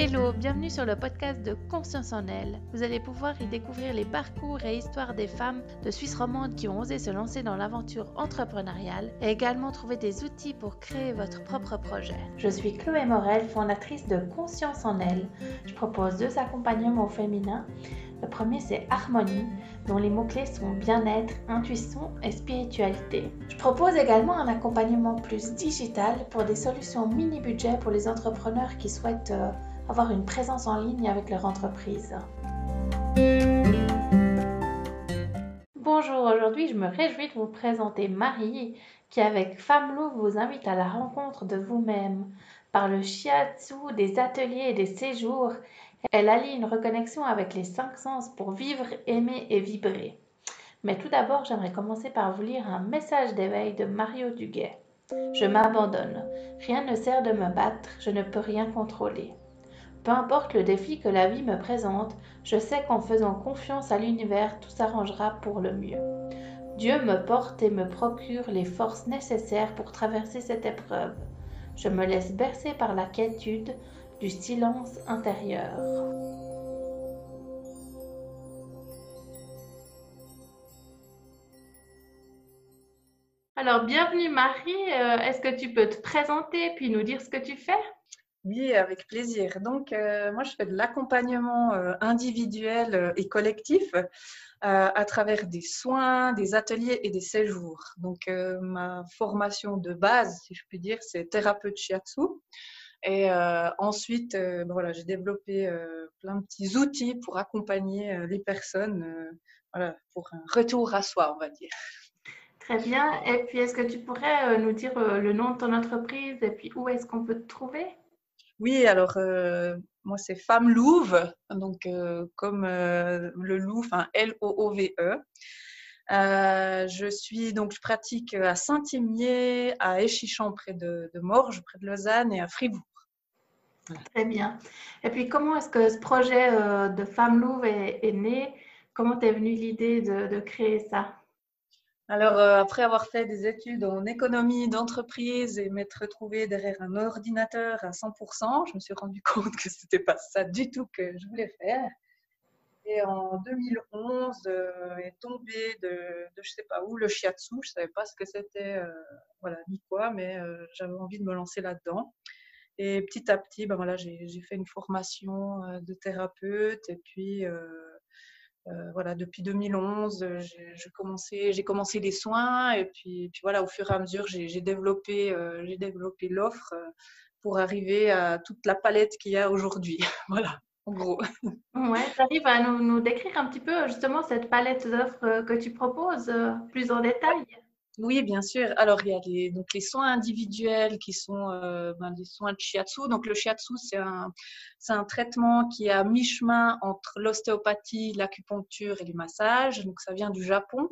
Hello, bienvenue sur le podcast de Conscience en elle. Vous allez pouvoir y découvrir les parcours et histoires des femmes de Suisse romande qui ont osé se lancer dans l'aventure entrepreneuriale et également trouver des outils pour créer votre propre projet. Je suis Chloé Morel, fondatrice de Conscience en elle. Je propose deux accompagnements féminins. Le premier c'est Harmonie, dont les mots-clés sont bien-être, intuition et spiritualité. Je propose également un accompagnement plus digital pour des solutions mini-budget pour les entrepreneurs qui souhaitent euh, avoir une présence en ligne avec leur entreprise. Bonjour, aujourd'hui je me réjouis de vous présenter Marie qui avec Femme vous invite à la rencontre de vous-même. Par le shiatsu, des ateliers et des séjours, elle allie une reconnexion avec les cinq sens pour vivre, aimer et vibrer. Mais tout d'abord, j'aimerais commencer par vous lire un message d'éveil de Mario Duguay. Je m'abandonne. Rien ne sert de me battre, je ne peux rien contrôler. Peu importe le défi que la vie me présente, je sais qu'en faisant confiance à l'univers, tout s'arrangera pour le mieux. Dieu me porte et me procure les forces nécessaires pour traverser cette épreuve. Je me laisse bercer par la quiétude du silence intérieur. Alors, bienvenue Marie. Euh, est-ce que tu peux te présenter puis nous dire ce que tu fais? Oui, avec plaisir. Donc, euh, moi, je fais de l'accompagnement euh, individuel euh, et collectif à travers des soins, des ateliers et des séjours. Donc, ma formation de base, si je puis dire, c'est thérapeute shiatsu. Et ensuite, ben voilà, j'ai développé plein de petits outils pour accompagner les personnes voilà, pour un retour à soi, on va dire. Très bien. Et puis, est-ce que tu pourrais nous dire le nom de ton entreprise et puis où est-ce qu'on peut te trouver? Oui, alors euh, moi c'est Femme Louve, donc euh, comme euh, le enfin L-O-O-V-E. je suis donc je pratique à Saint-Imier, à Échichamps près de, Morges, près de Lausanne et à Fribourg. Très bien. Et puis comment est-ce que ce projet de Femme Louve est, né? Comment t'es venue l'idée de créer ça? Alors, euh, après avoir fait des études en économie d'entreprise et m'être retrouvée derrière un ordinateur à 100%, je me suis rendu compte que ce n'était pas ça du tout que je voulais faire. Et en 2011 euh, est tombé de, de je sais pas où le shiatsu. Je savais pas ce que c'était, euh, voilà ni quoi, mais j'avais envie de me lancer là-dedans. Et petit à petit, ben voilà, j'ai fait une formation de thérapeute et puis euh, voilà, depuis 2011, euh, j'ai commencé, les soins et puis, voilà, au fur et à mesure, j'ai développé, euh, développé l'offre pour arriver à toute la palette qu'il y a aujourd'hui. voilà, en gros. Ouais, tu arrives à nous, nous, décrire un petit peu justement cette palette d'offres que tu proposes plus en détail? Oui, bien sûr. Alors, il y a les, donc, les soins individuels qui sont euh, ben, des soins de shiatsu. Donc, le shiatsu, c'est un, un traitement qui est à mi-chemin entre l'ostéopathie, l'acupuncture et les massages. Donc, ça vient du Japon.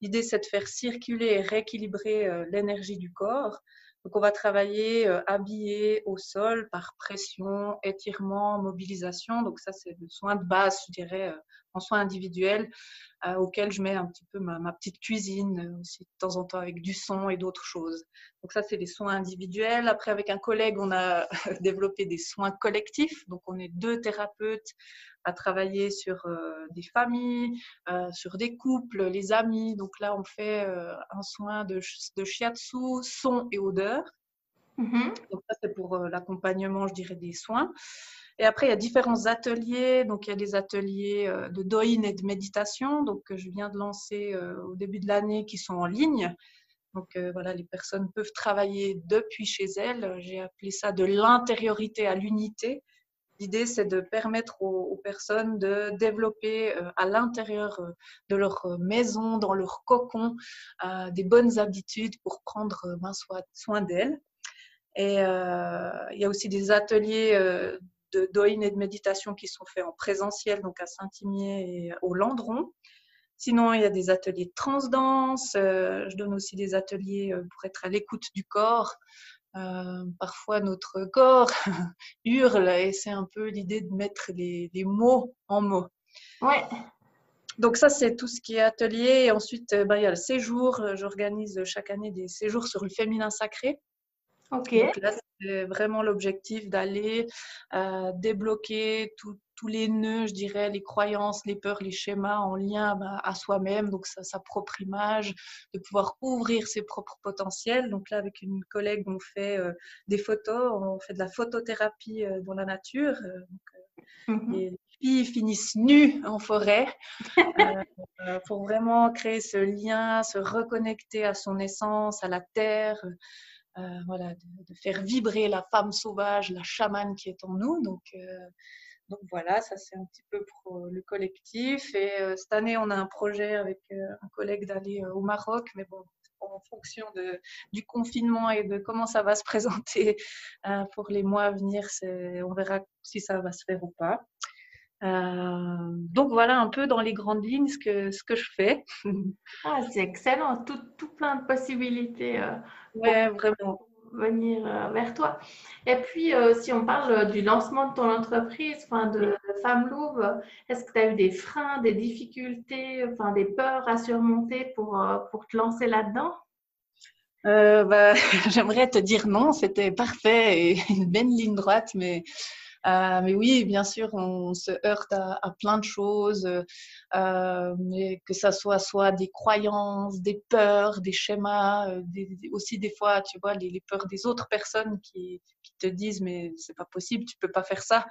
L'idée, c'est de faire circuler et rééquilibrer euh, l'énergie du corps. Donc, on va travailler euh, habillé au sol par pression, étirement, mobilisation. Donc, ça, c'est le soin de base, je dirais, en soins individuels. Euh, auquel je mets un petit peu ma, petite cuisine euh, aussi de temps en temps avec du son et d'autres choses. Donc ça, c'est des soins individuels. Après, avec un collègue, on a développé des soins collectifs. Donc on est deux thérapeutes à travailler sur euh, des familles, sur des couples, les amis. Donc là, on fait un soin de, de shiatsu, son et odeur. Mm-hmm. Donc ça, c'est pour l'accompagnement, je dirais, des soins. Et après, il y a différents ateliers. Donc, il y a des ateliers euh, de doin et de méditation, donc que je viens de lancer euh, au début de l'année, qui sont en ligne. Donc euh, voilà, les personnes peuvent travailler depuis chez elles. J'ai appelé ça de l'intériorité à l'unité. L'idée, c'est de permettre aux, personnes de développer à l'intérieur de leur maison, dans leur cocon, des bonnes habitudes pour prendre ben, soin d'elles. Et il y a aussi des ateliers de doïne et de méditation qui sont faits en présentiel, donc à Saint-Imier et au Landron. Sinon, il y a des ateliers de. Euh, je donne aussi des ateliers euh, pour être à l'écoute du corps. Euh, parfois, notre corps hurle et c'est un peu l'idée de mettre les, mots en mots. Ouais. Donc ça, c'est tout ce qui est atelier. Et ensuite, ben, il y a le séjour. J'organise chaque année des séjours sur le féminin sacré. Ok. Donc là, c'est vraiment l'objectif d'aller euh, débloquer tous les nœuds, je dirais, les croyances, les peurs, les schémas en lien bah, à soi-même, donc sa, propre image, de pouvoir ouvrir ses propres potentiels. Donc là, avec une collègue, on fait euh, des photos, on fait de la photothérapie euh, dans la nature. Mhm. Les filles finissent nues en forêt pour vraiment créer ce lien, se reconnecter à son essence, à la terre. Euh, voilà, de, faire vibrer la femme sauvage, la chamane qui est en nous. Donc, euh, donc voilà, ça c'est un petit peu pour le collectif. Et euh, cette année, on a un projet avec un collègue d'aller au Maroc, mais bon, en fonction de, du confinement et de comment ça va se présenter pour les mois à venir, on verra si ça va se faire ou pas. donc voilà un peu dans les grandes lignes ce que, ce que je fais. Ah, c'est excellent, tout, tout, plein de possibilités ouais, vraiment. Venir euh, vers toi. Et puis, euh, si on parle euh, du lancement de ton entreprise, enfin de, Femme Louve, est-ce que tu as eu des freins, des difficultés, enfin des peurs à surmonter pour, pour te lancer là-dedans? Bah, J'aimerais te dire non, c'était parfait et une belle ligne droite, mais euh, mais oui, bien sûr, on se heurte à, plein de choses, euh, mais que ça soit soit des croyances, des peurs, des schémas, euh, aussi des fois, tu vois, les, peurs des autres personnes qui, te disent mais c'est pas possible, tu peux pas faire ça.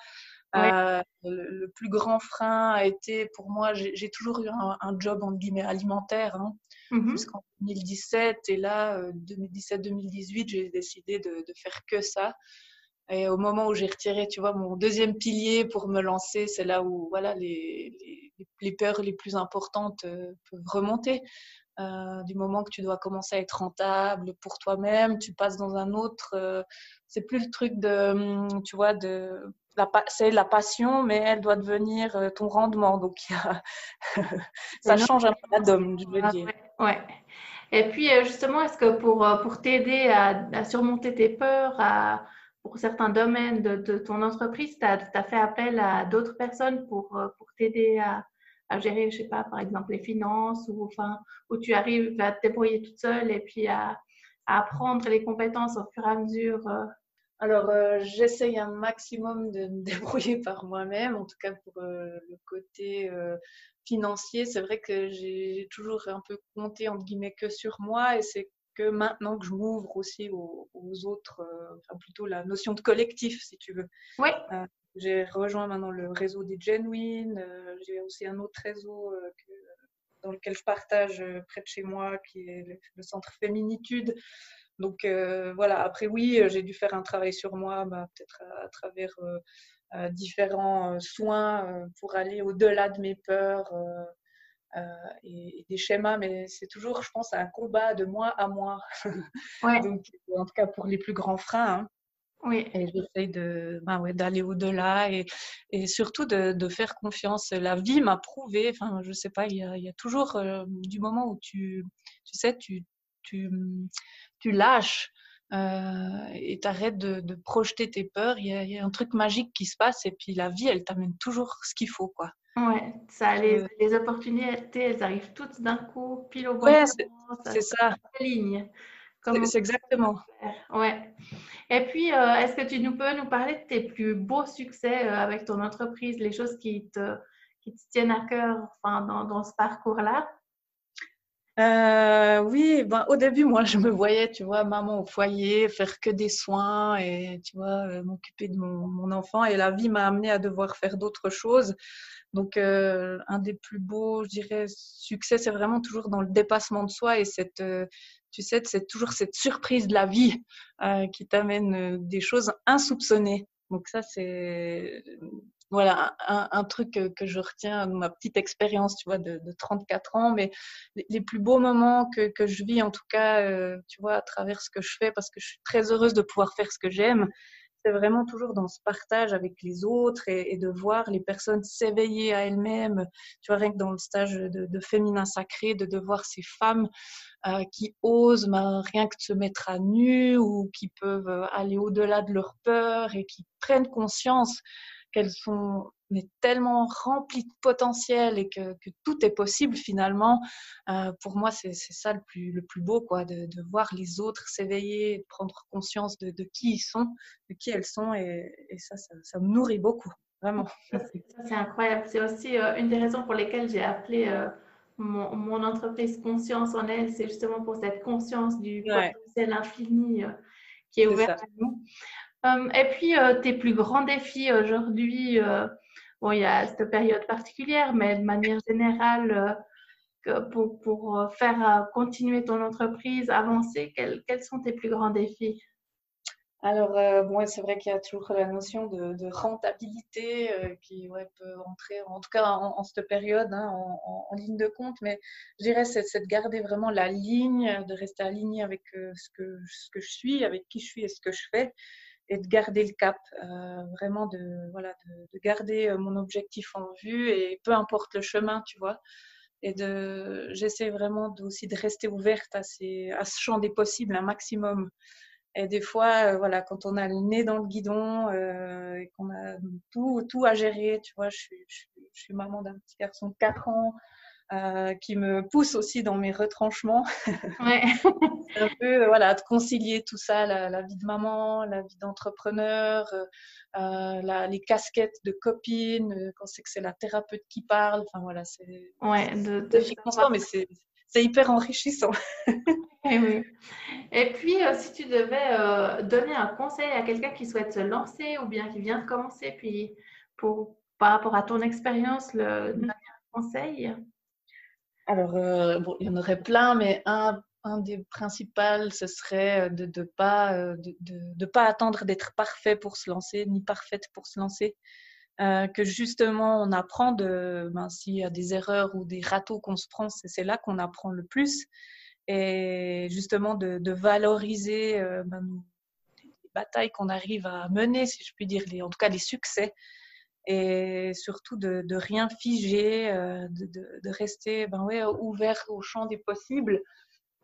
le, plus grand frein a été pour moi, j'ai toujours eu un, job en guillemets alimentaire hein, mmh jusqu'en 2017 et là 2017-2018 j'ai décidé de, de, faire que ça. Et au moment où j'ai retiré, tu vois, mon deuxième pilier pour me lancer, c'est là où voilà, les, les, les, peurs les plus importantes euh, peuvent remonter. Euh, du moment que tu dois commencer à être rentable pour toi-même, tu passes dans un autre. Euh, c'est plus le truc de, hum, tu vois, de c'est la passion, mais elle doit devenir euh, ton rendement. Donc, ça change un peu la dome, je veux ah, dire. Ouais. Et puis, justement, est-ce que pour, pour t'aider à, à, surmonter tes peurs, à, pour certains domaines de, ton entreprise, tu as, fait appel à d'autres personnes pour, euh, pour t'aider à, à, gérer, je sais pas, par exemple, les finances ou enfin, où tu arrives à te débrouiller toute seule et puis à, apprendre les compétences au fur et à mesure euh? Alors, euh, j'essaye un maximum de me débrouiller par moi-même, en tout cas pour le côté financier. C'est vrai que j'ai toujours un peu compté, entre guillemets, que sur moi et c'est que maintenant que je m'ouvre aussi aux, autres, euh, enfin plutôt la notion de collectif, si tu veux. Oui. Euh, j'ai rejoint maintenant le réseau des Genuine. Euh, j'ai aussi un autre réseau dans lequel je partage près de chez moi, qui est le, centre Féminitude. Donc voilà, après oui, j'ai dû faire un travail sur moi, bah, peut-être à, travers différents soins pour aller au-delà de mes peurs, euh, et, des schémas, mais c'est toujours, je pense, un combat de moi à moi. Donc, en tout cas, pour les plus grands freins. Hein. Oui. Et j'essaye de, ben ouais, d'aller au-delà et, et surtout de, de, faire confiance. La vie m'a prouvé, enfin, je sais pas, il y a, il y a toujours euh, du moment où tu, tu sais, tu, tu, tu lâches euh, et t'arrêtes de, de, projeter tes peurs, il y, a, il y, a, un truc magique qui se passe et puis la vie, elle t'amène toujours ce qu'il faut, quoi. Ouais, ça, les, les, opportunités, elles arrivent toutes d'un coup, pile au bon ouais, c'est ça. Ligne. C'est exactement. Ouais. Et puis, euh, est-ce que tu nous peux nous parler de tes plus beaux succès euh, avec ton entreprise, les choses qui te, qui te tiennent à cœur enfin, dans, dans ce parcours-là? Euh, oui, ben, au début, moi, je me voyais, tu vois, maman au foyer, faire que des soins et, tu vois, m'occuper de mon, mon, enfant. Et la vie m'a amené à devoir faire d'autres choses. Donc, euh, un des plus beaux, je dirais, succès, c'est vraiment toujours dans le dépassement de soi et cette, euh, tu sais, c'est toujours cette surprise de la vie euh, qui t'amène des choses insoupçonnées. Donc ça, c'est voilà un, truc que, je retiens de ma petite expérience, tu vois, de, 34 ans. Mais les, plus beaux moments que, que, je vis, en tout cas, tu vois, à travers ce que je fais, parce que je suis très heureuse de pouvoir faire ce que j'aime c'est vraiment toujours dans ce partage avec les autres et, de voir les personnes s'éveiller à elles-mêmes. Tu vois, rien que dans le stage de, féminin sacré, de, de voir ces femmes euh, qui osent ben, rien que de se mettre à nu ou qui peuvent aller au-delà de leur peur et qui prennent conscience qu'elles sont mais tellement remplies de potentiel et que, que tout est possible finalement. Euh, pour moi, c'est ça le plus, le plus beau, quoi, de, de voir les autres s'éveiller, de prendre conscience de, de, qui ils sont, de qui elles sont, et, et ça, ça, ça, me nourrit beaucoup, vraiment. C'est incroyable. C'est aussi euh, une des raisons pour lesquelles j'ai appelé euh, mon, mon, entreprise Conscience en elle, c'est justement pour cette conscience du ouais. potentiel infini qui est, est ouvert à nous. Um, et puis, euh, tes plus grands défis aujourd'hui, euh, bon, il y a cette période particulière, mais de manière générale, euh, pour, faire continuer ton entreprise, avancer, quels, sont tes plus grands défis? Alors, euh, bon, c'est vrai qu'il y a toujours la notion de, rentabilité euh, qui peut entrer, en tout cas en, cette période, hein, en, ligne de compte, mais je dirais c'est, de garder vraiment la ligne, de rester aligné avec euh, ce que je suis, avec qui je suis et ce que je fais, et de garder le cap, euh, vraiment de, voilà, de, de, garder mon objectif en vue, et peu importe le chemin, tu vois. Et j'essaie vraiment aussi de rester ouverte à, ces, à ce champ des possibles un maximum. Et des fois, euh, voilà, quand on a le nez dans le guidon euh, et qu'on a tout, tout à gérer, tu vois, je, je suis maman d'un petit garçon de 4 ans euh, qui me pousse aussi dans mes retranchements. Ouais. un peu, euh, voilà, de concilier tout ça, la, la vie de maman, la vie d'entrepreneur, euh, les casquettes de copine, quand c'est que c'est la thérapeute qui parle. Enfin, voilà, c'est. Ouais, de, de, de mais c'est c'est hyper enrichissant. et, oui. et puis, euh, si tu devais euh, donner un conseil à quelqu'un qui souhaite se lancer ou bien qui vient de commencer, puis pour, par rapport à ton expérience, le dernier conseil? Alors, euh, il y en aurait plein, mais un, des principaux, ce serait de ne pas, de, de, de pas attendre d'être parfait pour se lancer, ni parfaite pour se lancer. Euh, que justement on apprend de ben, s'il y a des erreurs ou des râteaux qu'on se prend, c'est là qu'on apprend le plus. Et justement de, valoriser euh, ben, les batailles qu'on arrive à mener, si je puis dire, en tout cas les succès. Et surtout de, rien figer, euh, de, rester ben, ouvert au champ des possibles.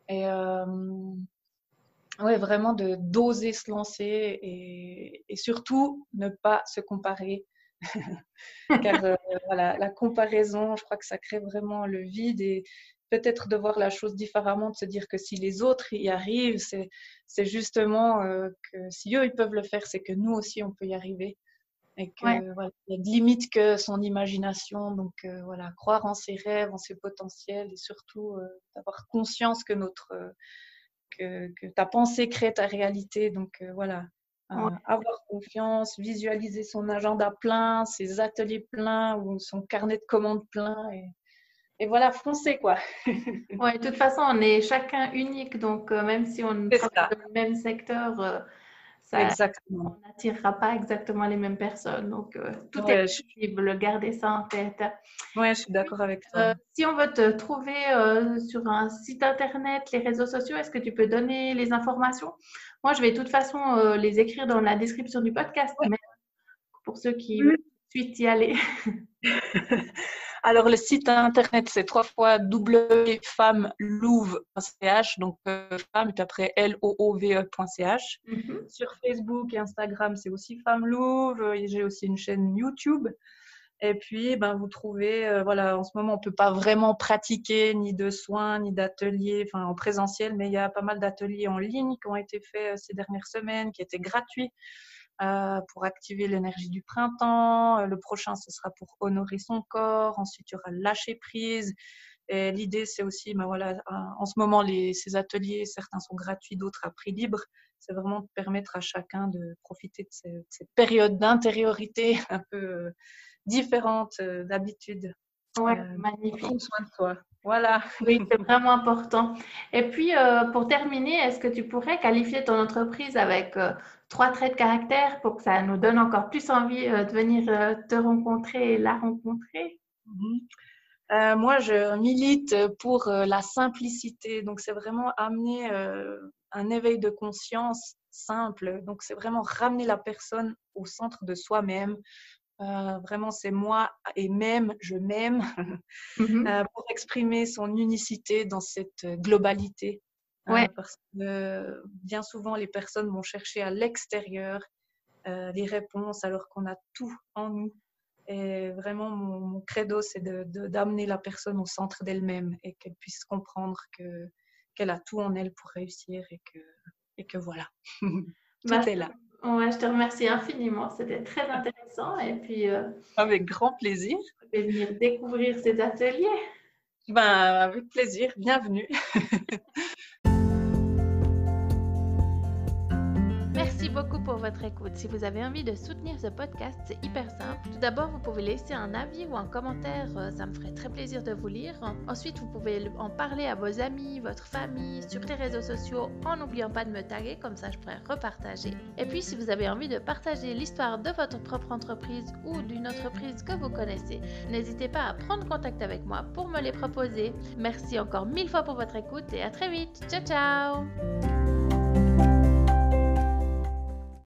Et euh, ouais, vraiment de d'oser se lancer et, surtout ne pas se comparer Car euh, la comparaison, je crois que ça crée vraiment le vide et peut-être de voir la chose différemment, de se dire que si les autres y arrivent, c'est justement que si eux ils peuvent le faire, c'est que nous aussi on peut y arriver. Et que ouais. voilà, il y a de limite que son imagination. Donc euh, voilà, croire en ses rêves, en ses potentiels et surtout euh, d'avoir conscience que notre que, que, ta pensée crée ta réalité. Donc euh, voilà, Ouais. avoir confiance, visualiser son agenda plein, ses ateliers pleins ou son carnet de commandes plein. Et, et voilà, foncer quoi. ouais, de toute façon, on est chacun unique, donc euh, même si on travaille dans le même secteur, euh, ça, exactement. on n'attirera pas exactement les mêmes personnes. Donc, euh, tout ouais, est possible, je... garder ça en tête. Oui, je suis d'accord avec toi. si on veut te trouver sur un site internet, les réseaux sociaux, est-ce que tu peux donner les informations? Moi, je vais de toute façon euh, les écrire dans la description du podcast, ouais. mais pour ceux qui veulent suite y aller. Alors, le site internet, c'est trois fois www.femmelouve.ch, donc euh, femme, et puis après L-O-O-V-E.ch. Mm -hmm. Sur Facebook et Instagram, c'est aussi Femme Louve. J'ai aussi une chaîne YouTube. Et puis, ben, vous trouvez, euh, voilà, en ce moment, on ne peut pas vraiment pratiquer ni de soins, ni d'ateliers, enfin, en présentiel, mais il y a pas mal d'ateliers en ligne qui ont été faits euh, ces dernières semaines, qui étaient gratuits euh, pour activer l'énergie du printemps. Euh, le prochain, ce sera pour honorer son corps. Ensuite, il y aura lâcher prise. Et l'idée, c'est aussi, ben voilà, en ce moment, les, ces ateliers, certains sont gratuits, d'autres à prix libre. C'est vraiment de permettre à chacun de profiter de cette, cette période d'intériorité un peu différentes euh, d'habitude. Ouais, euh, magnifique. Prendre soin de toi. Voilà. Oui, c'est vraiment important. Et puis, euh, pour terminer, est-ce que tu pourrais qualifier ton entreprise avec euh, trois traits de caractère pour que ça nous donne encore plus envie euh, de venir te rencontrer et la rencontrer? Mm -hmm. Moi, je milite pour la simplicité. Donc, c'est vraiment amener un éveil de conscience simple. Donc, c'est vraiment ramener la personne au centre de soi-même, euh, vraiment, c'est moi et même, je m'aime, mm -hmm. euh, pour exprimer son unicité dans cette globalité. Ouais. Euh, parce que bien souvent, les personnes vont chercher à l'extérieur euh, les réponses alors qu'on a tout en nous. Et vraiment, mon, credo, c'est d'amener de, la personne au centre d'elle-même et qu'elle puisse comprendre que qu'elle a tout en elle pour réussir et que, et que voilà, tout bah, est là. Ouais, je te remercie infiniment. C'était très intéressant. Et puis, euh, avec grand plaisir. Vais venir découvrir ces ateliers. Ben, avec plaisir. Bienvenue. votre écoute. Si vous avez envie de soutenir ce podcast, c'est hyper simple. Tout d'abord, vous pouvez laisser un avis ou un commentaire, euh, ça me ferait très plaisir de vous lire. Ensuite, vous pouvez en parler à vos amis, votre famille, sur les réseaux sociaux, en n'oubliant pas de me taguer, comme ça je pourrais repartager. Et puis, si vous avez envie de partager l'histoire de votre propre entreprise ou d'une entreprise que vous connaissez, n'hésitez pas à prendre contact avec moi pour me les proposer. Merci encore mille fois pour votre écoute et à très vite. Ciao ciao